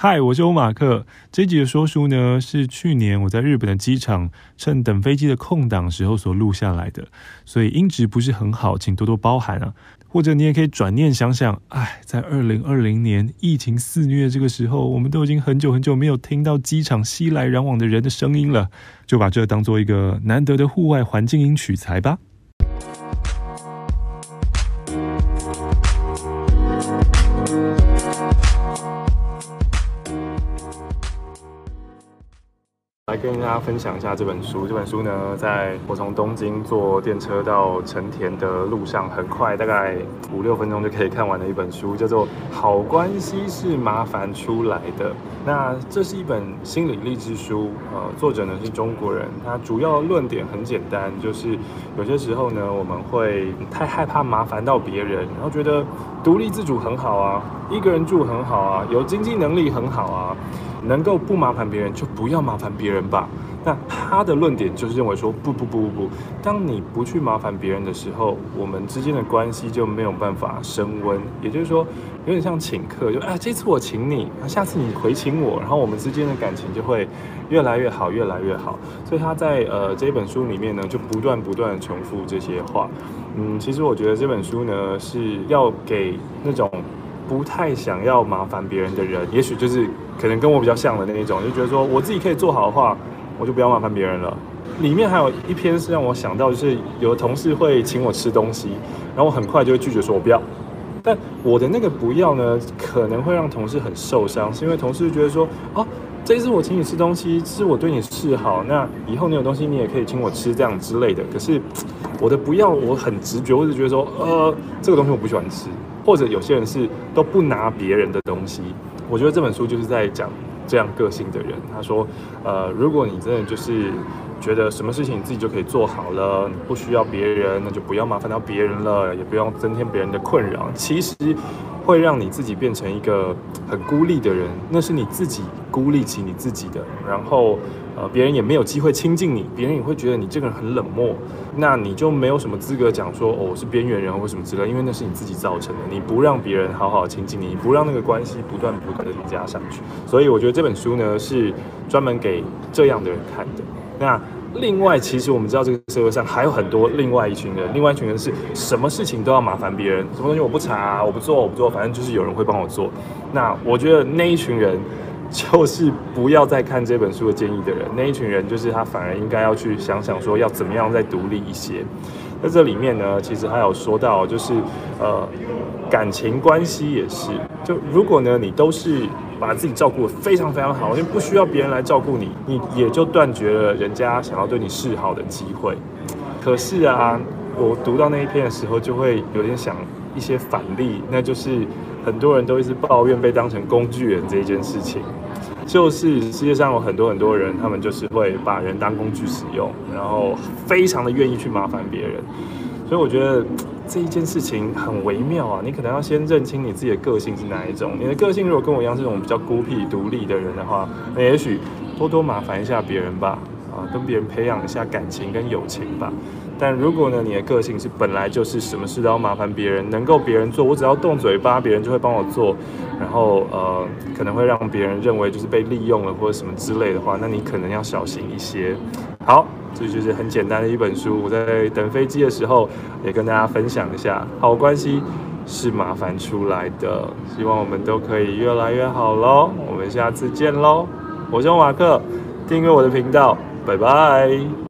嗨，我是欧马克。这集的说书呢，是去年我在日本的机场趁等飞机的空档时候所录下来的，所以音质不是很好，请多多包涵啊。或者你也可以转念想想，哎，在二零二零年疫情肆虐这个时候，我们都已经很久很久没有听到机场熙来攘往的人的声音了，就把这当做一个难得的户外环境音取材吧。来跟大家分享一下这本书。这本书呢，在我从东京坐电车到成田的路上，很快，大概五六分钟就可以看完的一本书，叫做《好关系是麻烦出来的》。那这是一本心理励志书，呃，作者呢是中国人。他主要论点很简单，就是有些时候呢，我们会太害怕麻烦到别人，然后觉得独立自主很好啊，一个人住很好啊，有经济能力很好啊。能够不麻烦别人，就不要麻烦别人吧。那他的论点就是认为说，不不不不不，当你不去麻烦别人的时候，我们之间的关系就没有办法升温。也就是说，有点像请客，就哎，这次我请你，下次你回请我，然后我们之间的感情就会越来越好，越来越好。所以他在呃这本书里面呢，就不断不断重复这些话。嗯，其实我觉得这本书呢是要给那种不太想要麻烦别人的人，也许就是。可能跟我比较像的那一种，就觉得说我自己可以做好的话，我就不要麻烦别人了。里面还有一篇是让我想到，就是有同事会请我吃东西，然后我很快就会拒绝说我不要。但我的那个不要呢，可能会让同事很受伤，是因为同事觉得说，哦，这一次我请你吃东西，是我对你示好，那以后你有东西你也可以请我吃这样之类的。可是我的不要，我很直觉，我就觉得说，呃，这个东西我不喜欢吃，或者有些人是都不拿别人的东西。我觉得这本书就是在讲这样个性的人。他说，呃，如果你真的就是觉得什么事情你自己就可以做好了，你不需要别人，那就不要麻烦到别人了，也不用增添别人的困扰。其实。会让你自己变成一个很孤立的人，那是你自己孤立起你自己的，然后呃，别人也没有机会亲近你，别人也会觉得你这个人很冷漠，那你就没有什么资格讲说哦，我是边缘人或什么之类，因为那是你自己造成的，你不让别人好好亲近你，你不让那个关系不断不断的加上去，所以我觉得这本书呢是专门给这样的人看的。那。另外，其实我们知道这个社会上还有很多另外一群人，另外一群人是什么事情都要麻烦别人，什么东西我不查，我不做，我不做，反正就是有人会帮我做。那我觉得那一群人就是不要再看这本书的建议的人，那一群人就是他反而应该要去想想说要怎么样再独立一些。在这里面呢，其实还有说到就是呃感情关系也是，就如果呢你都是。把自己照顾得非常非常好，就不需要别人来照顾你，你也就断绝了人家想要对你示好的机会。可是啊，我读到那一篇的时候，就会有点想一些反例，那就是很多人都一直抱怨被当成工具人这一件事情。就是世界上有很多很多人，他们就是会把人当工具使用，然后非常的愿意去麻烦别人。所以我觉得。这一件事情很微妙啊，你可能要先认清你自己的个性是哪一种。你的个性如果跟我一样这种比较孤僻独立的人的话，那也许多多麻烦一下别人吧，啊，跟别人培养一下感情跟友情吧。但如果呢，你的个性是本来就是什么事都要麻烦别人，能够别人做，我只要动嘴巴，别人就会帮我做，然后呃，可能会让别人认为就是被利用了或者什么之类的话，那你可能要小心一些。好。这就是很简单的一本书，我在等飞机的时候也跟大家分享一下。好关系是麻烦出来的，希望我们都可以越来越好喽。我们下次见喽，我是马克，订阅我的频道，拜拜。